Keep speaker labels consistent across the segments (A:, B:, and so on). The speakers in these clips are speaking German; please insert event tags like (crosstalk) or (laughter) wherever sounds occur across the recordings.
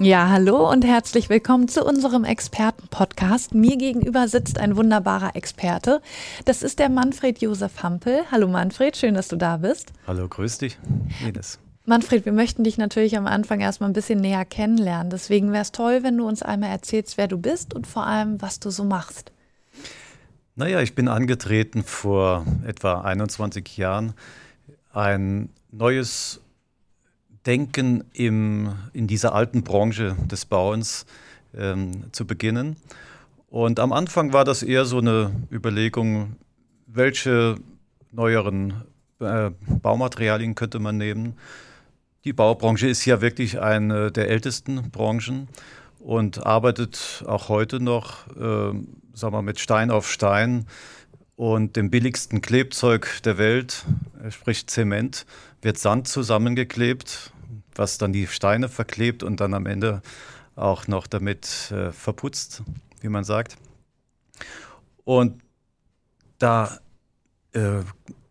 A: Ja, hallo und herzlich willkommen zu unserem Experten-Podcast. Mir gegenüber sitzt ein wunderbarer Experte. Das ist der Manfred Josef Hampel. Hallo Manfred, schön, dass du da bist.
B: Hallo, grüß dich. Ines.
A: Manfred, wir möchten dich natürlich am Anfang erstmal ein bisschen näher kennenlernen. Deswegen wäre es toll, wenn du uns einmal erzählst, wer du bist und vor allem, was du so machst.
B: Naja, ich bin angetreten vor etwa 21 Jahren, ein neues Denken im, in dieser alten Branche des Bauens ähm, zu beginnen. Und am Anfang war das eher so eine Überlegung, welche neueren äh, Baumaterialien könnte man nehmen. Die Baubranche ist ja wirklich eine der ältesten Branchen und arbeitet auch heute noch, äh, sagen wir, mit Stein auf Stein und dem billigsten Klebzeug der Welt, sprich Zement, wird Sand zusammengeklebt was dann die Steine verklebt und dann am Ende auch noch damit äh, verputzt, wie man sagt. Und da äh,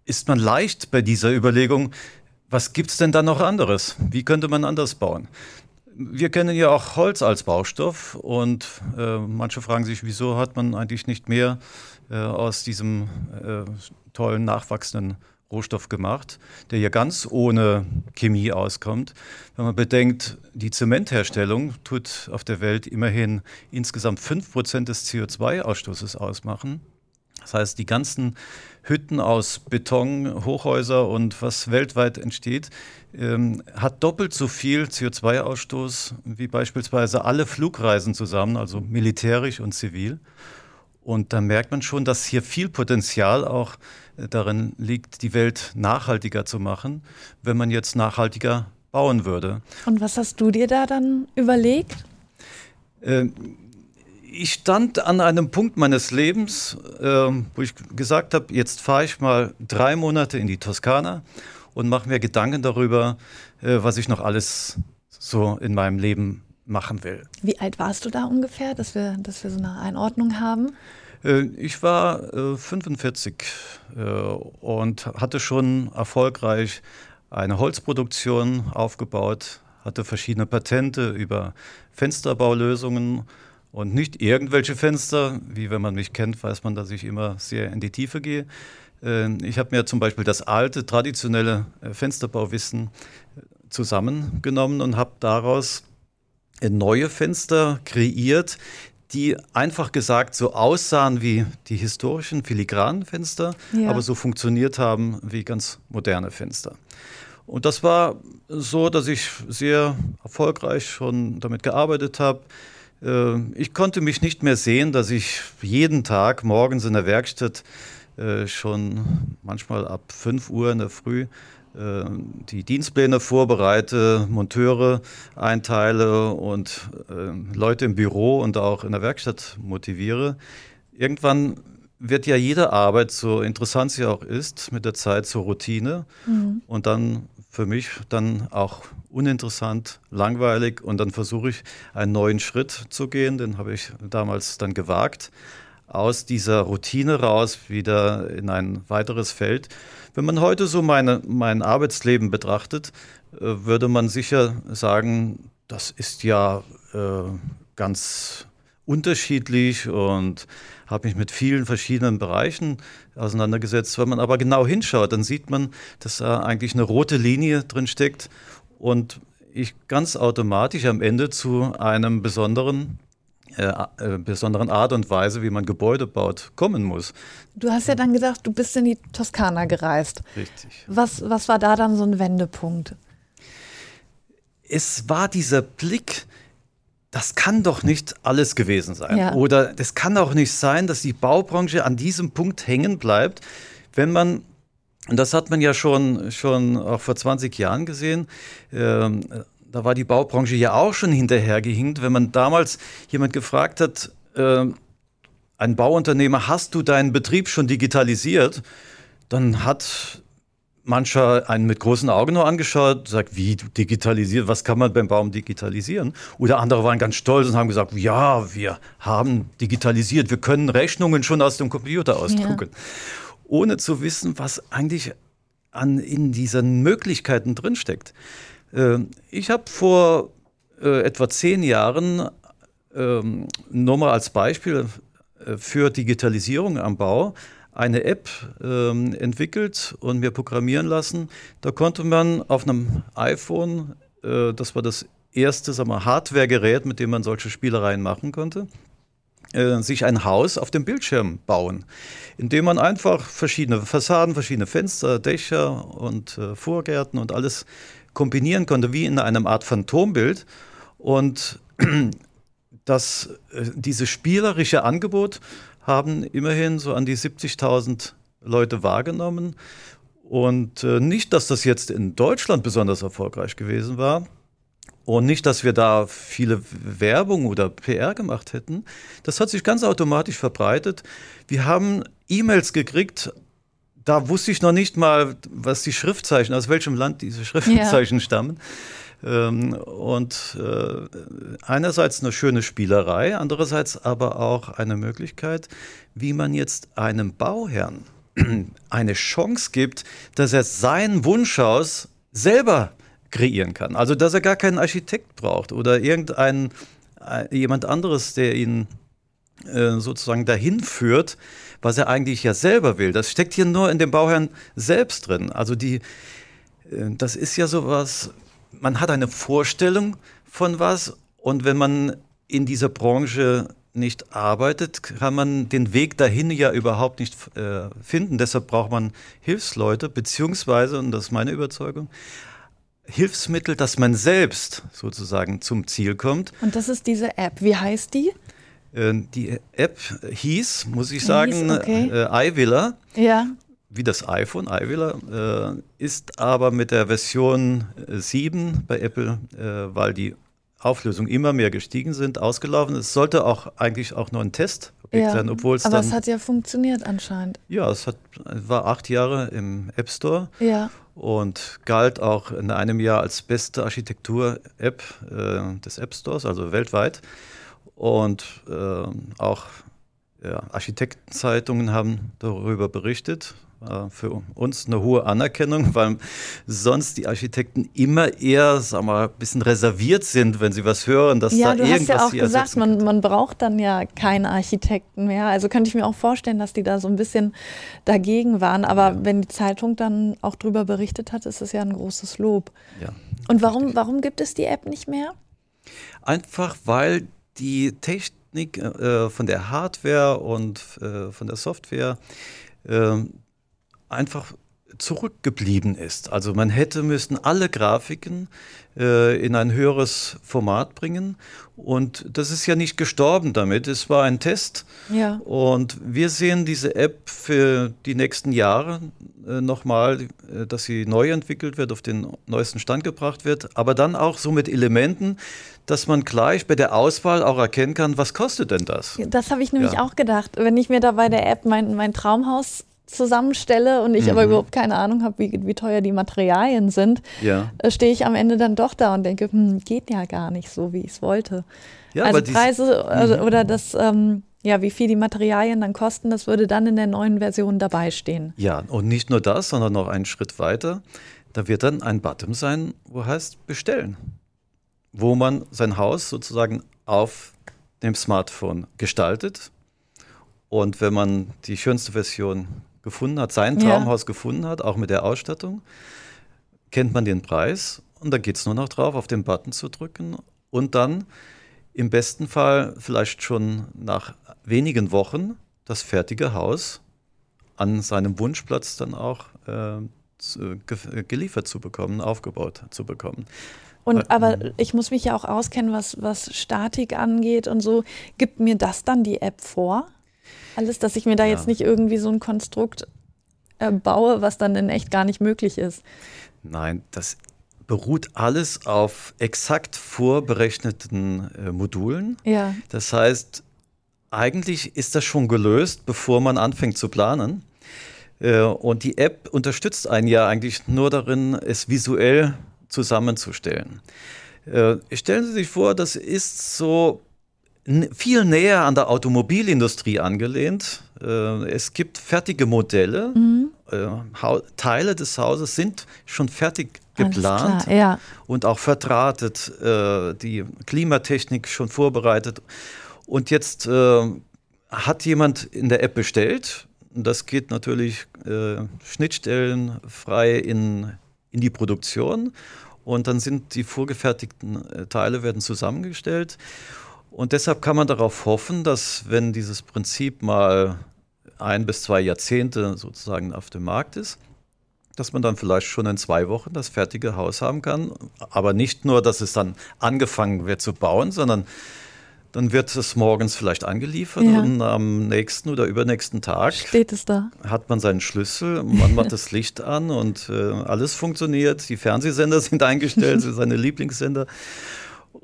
B: ist man leicht bei dieser Überlegung, was gibt es denn da noch anderes? Wie könnte man anders bauen? Wir kennen ja auch Holz als Baustoff und äh, manche fragen sich, wieso hat man eigentlich nicht mehr äh, aus diesem äh, tollen nachwachsenden Rohstoff gemacht, der ja ganz ohne Chemie auskommt. Wenn man bedenkt, die Zementherstellung tut auf der Welt immerhin insgesamt 5% des CO2-Ausstoßes ausmachen. Das heißt, die ganzen Hütten aus Beton, Hochhäuser und was weltweit entsteht, ähm, hat doppelt so viel CO2-Ausstoß wie beispielsweise alle Flugreisen zusammen, also militärisch und zivil. Und da merkt man schon, dass hier viel Potenzial auch äh, darin liegt, die Welt nachhaltiger zu machen, wenn man jetzt nachhaltiger bauen würde.
A: Und was hast du dir da dann überlegt?
B: Ähm, ich stand an einem Punkt meines Lebens, ähm, wo ich gesagt habe, jetzt fahre ich mal drei Monate in die Toskana und mache mir Gedanken darüber, äh, was ich noch alles so in meinem Leben machen will.
A: Wie alt warst du da ungefähr, dass wir, dass wir so eine Einordnung haben?
B: Äh, ich war 45 äh, äh, und hatte schon erfolgreich eine Holzproduktion aufgebaut, hatte verschiedene Patente über Fensterbaulösungen und nicht irgendwelche Fenster. Wie wenn man mich kennt, weiß man, dass ich immer sehr in die Tiefe gehe. Ich habe mir zum Beispiel das alte, traditionelle Fensterbauwissen zusammengenommen und habe daraus neue Fenster kreiert, die einfach gesagt so aussahen wie die historischen filigranen Fenster, ja. aber so funktioniert haben wie ganz moderne Fenster. Und das war so, dass ich sehr erfolgreich schon damit gearbeitet habe. Äh, ich konnte mich nicht mehr sehen, dass ich jeden Tag morgens in der Werkstatt äh, schon manchmal ab 5 Uhr in der Früh die Dienstpläne vorbereite, Monteure einteile und äh, Leute im Büro und auch in der Werkstatt motiviere. Irgendwann wird ja jede Arbeit, so interessant sie auch ist, mit der Zeit zur Routine mhm. und dann für mich dann auch uninteressant, langweilig und dann versuche ich einen neuen Schritt zu gehen, den habe ich damals dann gewagt, aus dieser Routine raus wieder in ein weiteres Feld. Wenn man heute so meine, mein Arbeitsleben betrachtet, äh, würde man sicher sagen, das ist ja äh, ganz unterschiedlich und habe mich mit vielen verschiedenen Bereichen auseinandergesetzt. Wenn man aber genau hinschaut, dann sieht man, dass da eigentlich eine rote Linie drin steckt und ich ganz automatisch am Ende zu einem besonderen äh, äh, besonderen Art und Weise, wie man Gebäude baut, kommen muss.
A: Du hast ja dann gesagt, du bist in die Toskana gereist.
B: Richtig.
A: Was, was war da dann so ein Wendepunkt?
B: Es war dieser Blick, das kann doch nicht alles gewesen sein. Ja. Oder es kann auch nicht sein, dass die Baubranche an diesem Punkt hängen bleibt, wenn man und das hat man ja schon, schon auch vor 20 Jahren gesehen. Ähm, da war die Baubranche ja auch schon hinterhergehinkt. Wenn man damals jemand gefragt hat, äh, ein Bauunternehmer, hast du deinen Betrieb schon digitalisiert? dann hat mancher einen mit großen Augen nur angeschaut, sagt, wie digitalisiert, was kann man beim Baum digitalisieren? Oder andere waren ganz stolz und haben gesagt, ja, wir haben digitalisiert, wir können Rechnungen schon aus dem Computer ausdrucken. Ja. Ohne zu wissen, was eigentlich an, in diesen Möglichkeiten drinsteckt. Ähm, ich habe vor äh, etwa zehn Jahren ähm, nur mal als Beispiel äh, für Digitalisierung am Bau eine App ähm, entwickelt und mir programmieren lassen. Da konnte man auf einem iPhone, äh, das war das erste Hardware-Gerät, mit dem man solche Spielereien machen konnte, sich ein Haus auf dem Bildschirm bauen, indem man einfach verschiedene Fassaden, verschiedene Fenster, Dächer und äh, Vorgärten und alles kombinieren konnte, wie in einem Art Phantombild. Und (clears throat) das, äh, dieses spielerische Angebot haben immerhin so an die 70.000 Leute wahrgenommen. Und äh, nicht, dass das jetzt in Deutschland besonders erfolgreich gewesen war und nicht, dass wir da viele Werbung oder PR gemacht hätten. Das hat sich ganz automatisch verbreitet. Wir haben E-Mails gekriegt, da wusste ich noch nicht mal, was die Schriftzeichen, aus welchem Land diese Schriftzeichen ja. stammen. Ähm, und äh, einerseits eine schöne Spielerei, andererseits aber auch eine Möglichkeit, wie man jetzt einem Bauherrn (clears throat) eine Chance gibt, dass er sein Wunschhaus selber kreieren kann. Also dass er gar keinen Architekt braucht oder irgendein äh, jemand anderes, der ihn äh, sozusagen dahin führt, was er eigentlich ja selber will. Das steckt hier nur in dem Bauherrn selbst drin. Also die, äh, das ist ja sowas man hat eine Vorstellung von was und wenn man in dieser Branche nicht arbeitet, kann man den Weg dahin ja überhaupt nicht äh, finden. Deshalb braucht man Hilfsleute, beziehungsweise, und das ist meine Überzeugung, Hilfsmittel, dass man selbst sozusagen zum Ziel kommt.
A: Und das ist diese App. Wie heißt die?
B: Äh, die App hieß, muss ich sagen, hieß, okay. äh, iWiller.
A: Ja
B: wie das iPhone, iWiller, äh, ist aber mit der Version 7 äh, bei Apple, weil die Auflösung immer mehr gestiegen sind, ausgelaufen. Es sollte auch eigentlich auch nur ein Test
A: ja, sein, obwohl es aber dann. Es hat ja funktioniert anscheinend.
B: Ja, es hat, war acht Jahre im App Store.
A: Ja.
B: Und galt auch in einem Jahr als beste Architektur-App äh, des App Stores, also weltweit. Und äh, auch ja, Architektenzeitungen haben darüber berichtet für uns eine hohe Anerkennung, (laughs) weil sonst die Architekten immer eher, sag mal, ein bisschen reserviert sind, wenn sie was hören, dass
A: ja,
B: da irgendwas
A: Ja, du hast ja auch gesagt, man, man braucht dann ja keinen Architekten mehr. Also könnte ich mir auch vorstellen, dass die da so ein bisschen dagegen waren. Aber ja. wenn die Zeitung dann auch drüber berichtet hat, ist es ja ein großes Lob.
B: Ja,
A: Und warum, warum gibt es die App nicht mehr?
B: Einfach weil die Technik äh, von der Hardware und äh, von der Software äh, einfach zurückgeblieben ist. Also man hätte müssen alle Grafiken äh, in ein höheres Format bringen und das ist ja nicht gestorben damit. Es war ein Test
A: ja.
B: und wir sehen diese App für die nächsten Jahre äh, nochmal, äh, dass sie neu entwickelt wird, auf den neuesten Stand gebracht wird, aber dann auch so mit Elementen, dass man gleich bei der Auswahl auch erkennen kann, was kostet denn das?
A: Das habe ich nämlich ja. auch gedacht. Wenn ich mir da bei der App mein, mein Traumhaus zusammenstelle und ich mhm. aber überhaupt keine Ahnung habe, wie, wie teuer die Materialien sind,
B: ja.
A: äh, stehe ich am Ende dann doch da und denke, hm, geht ja gar nicht so, wie ich es wollte. Ja, also Preise also, oder das, ähm, ja, wie viel die Materialien dann kosten, das würde dann in der neuen Version dabei stehen.
B: Ja, und nicht nur das, sondern noch einen Schritt weiter. Da wird dann ein Button sein, wo heißt bestellen, wo man sein Haus sozusagen auf dem Smartphone gestaltet. Und wenn man die schönste Version gefunden hat, sein Traumhaus ja. gefunden hat, auch mit der Ausstattung, kennt man den Preis und dann geht es nur noch drauf, auf den Button zu drücken und dann im besten Fall vielleicht schon nach wenigen Wochen das fertige Haus an seinem Wunschplatz dann auch äh, zu, ge geliefert zu bekommen, aufgebaut zu bekommen.
A: Und äh, aber mhm. ich muss mich ja auch auskennen, was, was Statik angeht und so. Gibt mir das dann die App vor? Alles, dass ich mir da ja. jetzt nicht irgendwie so ein Konstrukt äh, baue, was dann in echt gar nicht möglich ist.
B: Nein, das beruht alles auf exakt vorberechneten äh, Modulen.
A: Ja.
B: Das heißt, eigentlich ist das schon gelöst, bevor man anfängt zu planen. Äh, und die App unterstützt einen ja eigentlich nur darin, es visuell zusammenzustellen. Äh, stellen Sie sich vor, das ist so viel näher an der Automobilindustrie angelehnt. Äh, es gibt fertige Modelle. Mhm. Teile des Hauses sind schon fertig geplant
A: klar, ja.
B: und auch verdrahtet, die Klimatechnik schon vorbereitet. Und jetzt hat jemand in der App bestellt. Das geht natürlich äh, schnittstellenfrei in, in die Produktion. Und dann sind die vorgefertigten äh, Teile werden zusammengestellt. Und deshalb kann man darauf hoffen, dass wenn dieses Prinzip mal ein bis zwei Jahrzehnte sozusagen auf dem Markt ist, dass man dann vielleicht schon in zwei Wochen das fertige Haus haben kann. Aber nicht nur, dass es dann angefangen wird zu bauen, sondern dann wird es morgens vielleicht angeliefert ja. und am nächsten oder übernächsten Tag
A: steht es da.
B: Hat man seinen Schlüssel, man macht das Licht an und äh, alles funktioniert. Die Fernsehsender (laughs) sind eingestellt, (laughs) seine Lieblingssender.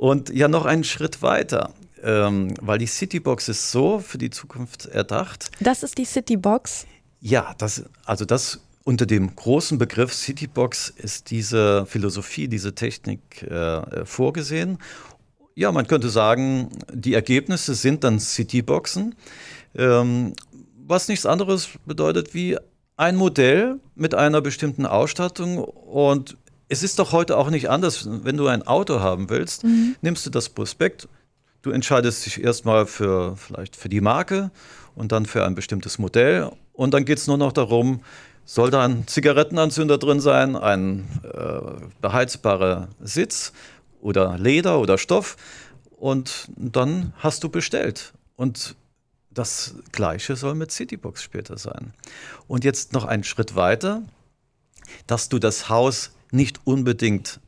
B: Und ja, noch einen Schritt weiter. Ähm, weil die Citybox ist so für die Zukunft erdacht.
A: Das ist die Citybox?
B: Ja, das, also das unter dem großen Begriff Citybox ist diese Philosophie, diese Technik äh, vorgesehen. Ja, man könnte sagen, die Ergebnisse sind dann Cityboxen, ähm, was nichts anderes bedeutet wie ein Modell mit einer bestimmten Ausstattung und es ist doch heute auch nicht anders, wenn du ein Auto haben willst, mhm. nimmst du das Prospekt, du entscheidest dich erstmal für vielleicht für die Marke und dann für ein bestimmtes Modell und dann geht es nur noch darum, soll da ein Zigarettenanzünder drin sein, ein äh, beheizbarer Sitz, oder Leder oder Stoff und dann hast du bestellt. Und das gleiche soll mit Citybox später sein. Und jetzt noch einen Schritt weiter, dass du das Haus nicht unbedingt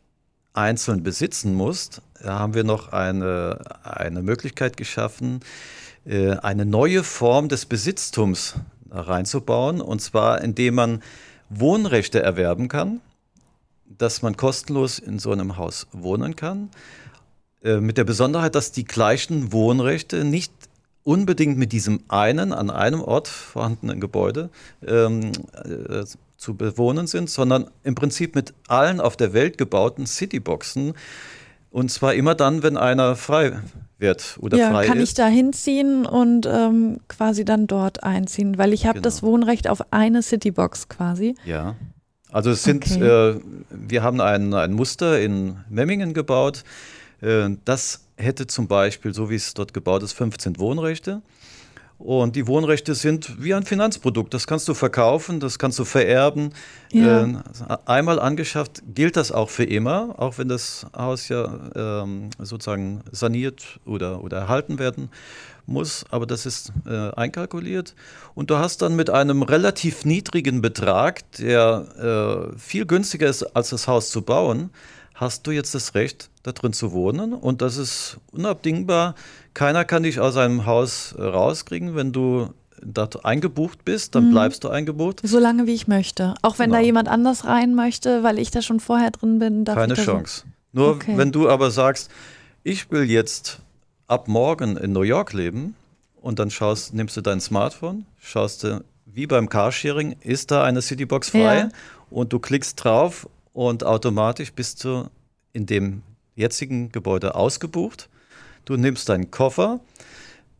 B: einzeln besitzen musst. Haben wir noch eine, eine Möglichkeit geschaffen, äh, eine neue Form des Besitztums reinzubauen. Und zwar, indem man Wohnrechte erwerben kann dass man kostenlos in so einem Haus wohnen kann. Äh, mit der Besonderheit, dass die gleichen Wohnrechte nicht unbedingt mit diesem einen an einem Ort vorhandenen Gebäude ähm, äh, zu bewohnen sind, sondern im Prinzip mit allen auf der Welt gebauten Cityboxen. Und zwar immer dann, wenn einer frei wird oder
A: ja,
B: frei
A: kann
B: ist.
A: ich da hinziehen und ähm, quasi dann dort einziehen, weil ich habe genau. das Wohnrecht auf eine Citybox quasi.
B: Ja. Also es sind, okay. äh, wir haben ein, ein Muster in Memmingen gebaut. Äh, das hätte zum Beispiel, so wie es dort gebaut ist, 15 Wohnrechte. Und die Wohnrechte sind wie ein Finanzprodukt. Das kannst du verkaufen, das kannst du vererben. Ja. Äh, einmal angeschafft gilt das auch für immer, auch wenn das Haus ja ähm, sozusagen saniert oder, oder erhalten werden muss, aber das ist äh, einkalkuliert. Und du hast dann mit einem relativ niedrigen Betrag, der äh, viel günstiger ist, als das Haus zu bauen, hast du jetzt das Recht, da drin zu wohnen. Und das ist unabdingbar. Keiner kann dich aus einem Haus rauskriegen, wenn du dort eingebucht bist, dann mhm. bleibst du eingebucht.
A: So lange wie ich möchte. Auch wenn genau. da jemand anders rein möchte, weil ich da schon vorher drin bin.
B: Keine Chance. Nur okay. wenn du aber sagst, ich will jetzt ab morgen in New York leben und dann schaust, nimmst du dein Smartphone, schaust du, wie beim Carsharing, ist da eine Citybox frei ja. und du klickst drauf und automatisch bist du in dem jetzigen Gebäude ausgebucht. Du nimmst deinen Koffer,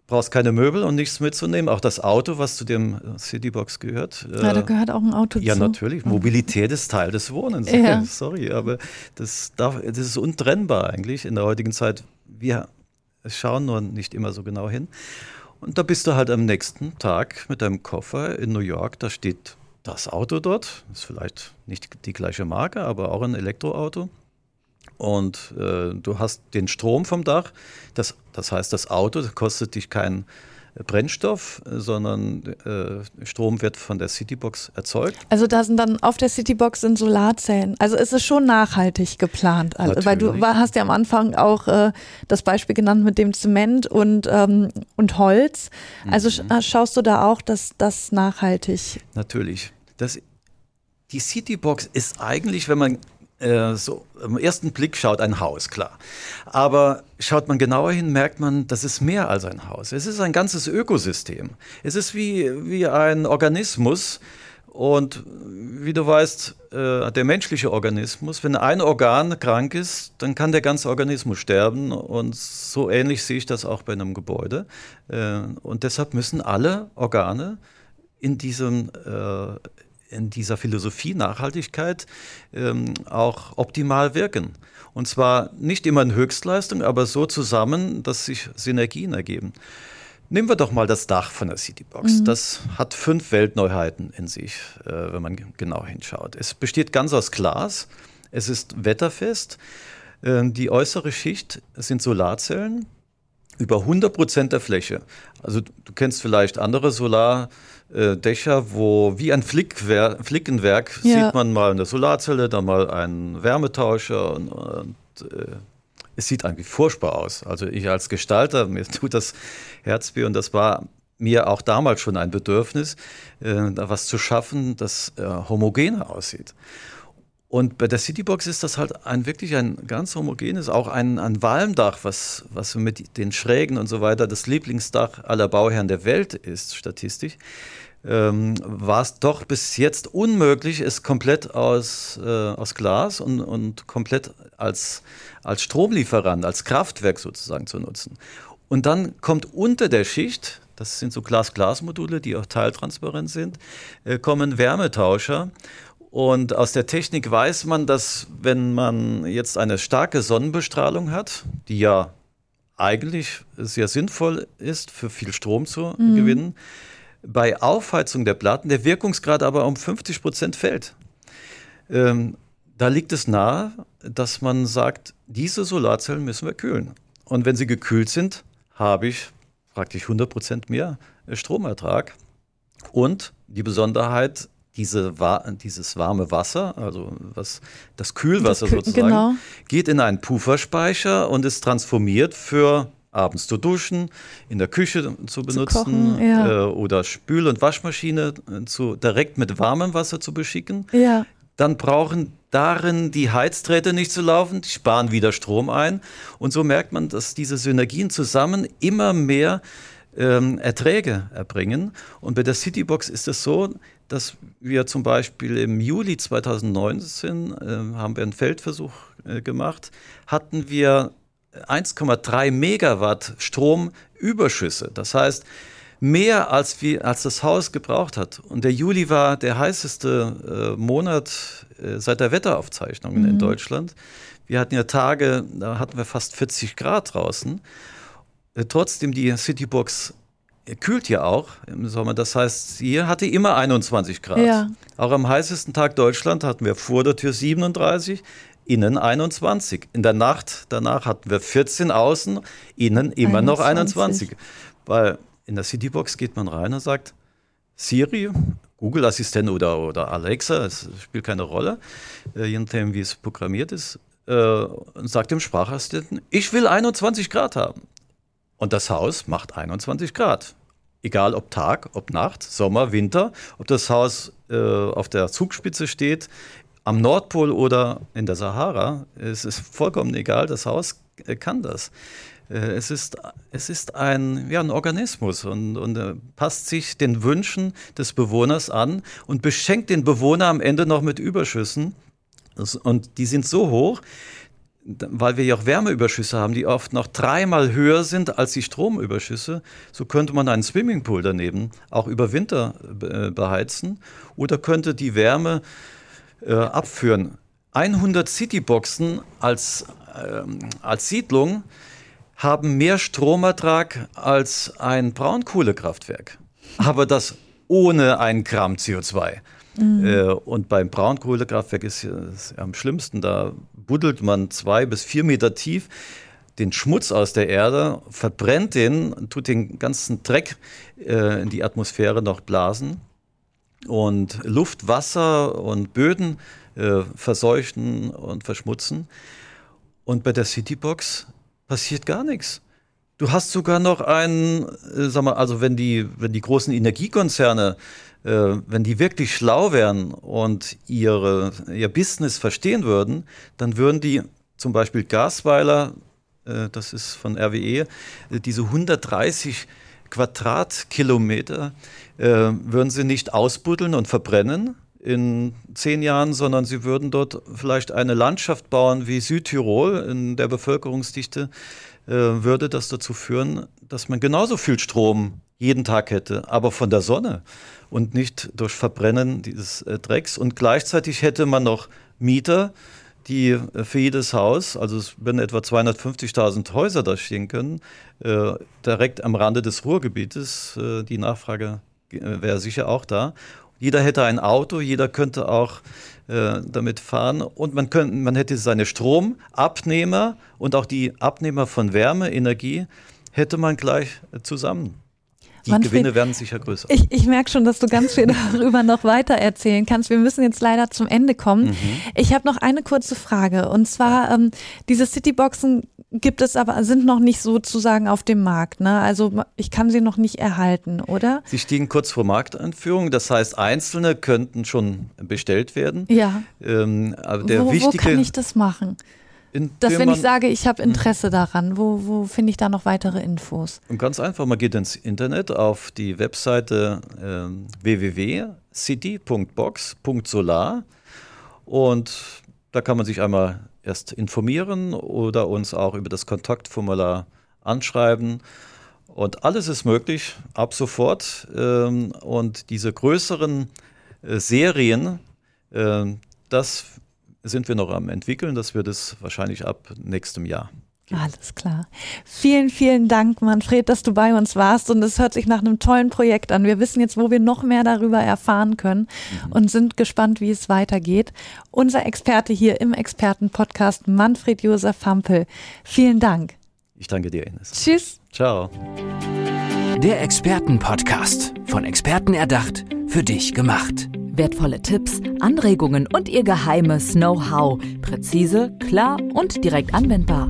B: brauchst keine Möbel und nichts mitzunehmen. Auch das Auto, was zu dem Citybox gehört.
A: Ja, da gehört auch ein Auto
B: ja, zu. Ja, natürlich. Mobilität ist Teil des Wohnens. Ja. (laughs) Sorry, aber das, darf, das ist untrennbar eigentlich in der heutigen Zeit. Wir schauen nur nicht immer so genau hin. Und da bist du halt am nächsten Tag mit deinem Koffer in New York, da steht das Auto dort, ist vielleicht nicht die gleiche Marke, aber auch ein Elektroauto. Und äh, du hast den Strom vom Dach, das, das heißt, das Auto kostet dich kein Brennstoff, sondern äh, Strom wird von der Citybox erzeugt.
A: Also da sind dann auf der Citybox sind Solarzellen. Also ist es schon nachhaltig geplant. Also, weil du war, hast ja am Anfang auch äh, das Beispiel genannt mit dem Zement und, ähm, und Holz. Also mhm. Äh, schaust du da auch, dass das nachhaltig.
B: Natürlich. Das, die Citybox ist eigentlich, wenn man äh, so am ersten Blick schaut ein Haus, klar. Aber schaut man genauer hin, merkt man, das ist mehr als ein Haus. Es ist ein ganzes Ökosystem. Es ist wie, wie ein Organismus. Und wie du weißt, äh, der menschliche Organismus, wenn ein Organ krank ist, dann kann der ganze Organismus sterben. Und so ähnlich sehe ich das auch bei einem Gebäude. Äh, und deshalb müssen alle Organe in diesem äh, in dieser Philosophie Nachhaltigkeit ähm, auch optimal wirken. Und zwar nicht immer in Höchstleistung, aber so zusammen, dass sich Synergien ergeben. Nehmen wir doch mal das Dach von der Citybox. Mhm. Das hat fünf Weltneuheiten in sich, äh, wenn man genau hinschaut. Es besteht ganz aus Glas, es ist wetterfest. Äh, die äußere Schicht sind Solarzellen über 100 Prozent der Fläche. Also du kennst vielleicht andere Solardächer, wo wie ein Flickwer Flickenwerk ja. sieht man mal eine Solarzelle, dann mal einen Wärmetauscher und, und äh, es sieht eigentlich furchtbar aus. Also ich als Gestalter, mir (laughs) tut das Herz weh und das war mir auch damals schon ein Bedürfnis, äh, da was zu schaffen, das äh, homogener aussieht. Und bei der Citybox ist das halt ein wirklich ein ganz homogenes, auch ein, ein Walmdach, was, was mit den Schrägen und so weiter das Lieblingsdach aller Bauherren der Welt ist, statistisch. Ähm, war es doch bis jetzt unmöglich, es komplett aus, äh, aus Glas und, und komplett als, als Stromlieferant, als Kraftwerk sozusagen zu nutzen. Und dann kommt unter der Schicht, das sind so Glas-Glas-Module, die auch teiltransparent sind, äh, kommen Wärmetauscher. Und aus der Technik weiß man, dass wenn man jetzt eine starke Sonnenbestrahlung hat, die ja eigentlich sehr sinnvoll ist, für viel Strom zu mhm. gewinnen, bei Aufheizung der Platten der Wirkungsgrad aber um 50 Prozent fällt. Ähm, da liegt es nahe, dass man sagt, diese Solarzellen müssen wir kühlen. Und wenn sie gekühlt sind, habe ich praktisch 100 Prozent mehr Stromertrag. Und die Besonderheit, diese, dieses warme Wasser, also was, das Kühlwasser das Kühl, sozusagen, genau. geht in einen Pufferspeicher und ist transformiert für abends zu duschen, in der Küche zu benutzen zu kochen, ja. äh, oder Spül- und Waschmaschine äh, zu, direkt mit warmem Wasser zu beschicken. Ja. Dann brauchen darin die Heizdrähte nicht zu laufen, die sparen wieder Strom ein. Und so merkt man, dass diese Synergien zusammen immer mehr ähm, Erträge erbringen. Und bei der Citybox ist es so, dass wir zum Beispiel im Juli 2019 äh, haben wir einen Feldversuch äh, gemacht, hatten wir 1,3 Megawatt Stromüberschüsse. Das heißt, mehr als, wir, als das Haus gebraucht hat. Und der Juli war der heißeste äh, Monat äh, seit der Wetteraufzeichnungen mhm. in Deutschland. Wir hatten ja Tage, da hatten wir fast 40 Grad draußen. Äh, trotzdem, die Citybox kühlt ja auch im Sommer. Das heißt, hier hatte immer 21 Grad. Ja. Auch am heißesten Tag Deutschland hatten wir vor der Tür 37, innen 21. In der Nacht danach hatten wir 14 außen, innen immer 21. noch 21. Weil in der Citybox geht man rein und sagt, Siri, Google-Assistent oder, oder Alexa, es spielt keine Rolle, äh, je nachdem, wie es programmiert ist, äh, und sagt dem Sprachassistenten, ich will 21 Grad haben. Und das Haus macht 21 Grad. Egal ob Tag, ob Nacht, Sommer, Winter, ob das Haus äh, auf der Zugspitze steht, am Nordpol oder in der Sahara, es ist vollkommen egal, das Haus äh, kann das. Äh, es ist, es ist ein, ja, ein Organismus und, und äh, passt sich den Wünschen des Bewohners an und beschenkt den Bewohner am Ende noch mit Überschüssen. Und die sind so hoch, weil wir ja auch Wärmeüberschüsse haben, die oft noch dreimal höher sind als die Stromüberschüsse, so könnte man einen Swimmingpool daneben auch über Winter beheizen oder könnte die Wärme äh, abführen. 100 Cityboxen als, ähm, als Siedlung haben mehr Stromertrag als ein Braunkohlekraftwerk. Aber das ohne ein Gramm CO2. Mhm. Äh, und beim Braunkohlekraftwerk ist es am schlimmsten. Da buddelt man zwei bis vier Meter tief den Schmutz aus der Erde, verbrennt den, tut den ganzen Dreck äh, in die Atmosphäre noch blasen und Luft, Wasser und Böden äh, verseuchen und verschmutzen. Und bei der Citybox passiert gar nichts. Du hast sogar noch einen, äh, sag mal, also wenn die, wenn die großen Energiekonzerne, äh, wenn die wirklich schlau wären und ihre, ihr Business verstehen würden, dann würden die zum Beispiel Gasweiler, äh, das ist von RWE, äh, diese 130 Quadratkilometer äh, würden sie nicht ausbuddeln und verbrennen in zehn Jahren, sondern sie würden dort vielleicht eine Landschaft bauen wie Südtirol in der Bevölkerungsdichte, würde das dazu führen, dass man genauso viel Strom jeden Tag hätte, aber von der Sonne und nicht durch Verbrennen dieses äh, Drecks. Und gleichzeitig hätte man noch Mieter, die äh, für jedes Haus, also es würden etwa 250.000 Häuser da stehen können, äh, direkt am Rande des Ruhrgebietes. Äh, die Nachfrage äh, wäre sicher auch da. Jeder hätte ein Auto, jeder könnte auch äh, damit fahren und man, könnte, man hätte seine Stromabnehmer und auch die Abnehmer von Wärme, Energie, hätte man gleich zusammen die Manfred, Gewinne werden sicher größer.
A: Ich, ich merke schon, dass du ganz viel (laughs) darüber noch weiter erzählen kannst. Wir müssen jetzt leider zum Ende kommen. Mhm. Ich habe noch eine kurze Frage. Und zwar, ähm, diese Cityboxen gibt es aber, sind noch nicht sozusagen auf dem Markt. Ne? Also ich kann sie noch nicht erhalten, oder?
B: Sie stehen kurz vor Markteinführung. Das heißt, einzelne könnten schon bestellt werden.
A: Ja. Ähm, aber der wo, wichtige, wo kann ich das machen? Dass wenn ich sage, ich habe Interesse daran, wo, wo finde ich da noch weitere Infos?
B: Und ganz einfach, man geht ins Internet auf die Webseite äh, www.city.box.solar und da kann man sich einmal erst informieren oder uns auch über das Kontaktformular anschreiben. Und alles ist möglich ab sofort. Ähm, und diese größeren äh, Serien, äh, das sind wir noch am entwickeln. Das wird es wahrscheinlich ab nächstem Jahr.
A: Geben. Alles klar. Vielen, vielen Dank, Manfred, dass du bei uns warst. Und es hört sich nach einem tollen Projekt an. Wir wissen jetzt, wo wir noch mehr darüber erfahren können mhm. und sind gespannt, wie es weitergeht. Unser Experte hier im Expertenpodcast, Manfred Josef Hampel. Vielen Dank.
B: Ich danke dir, Ines.
A: Tschüss.
B: Ciao.
C: Der Expertenpodcast. Von Experten erdacht, für dich gemacht.
D: Wertvolle Tipps, Anregungen und ihr geheimes Know-how. Präzise, klar und direkt anwendbar.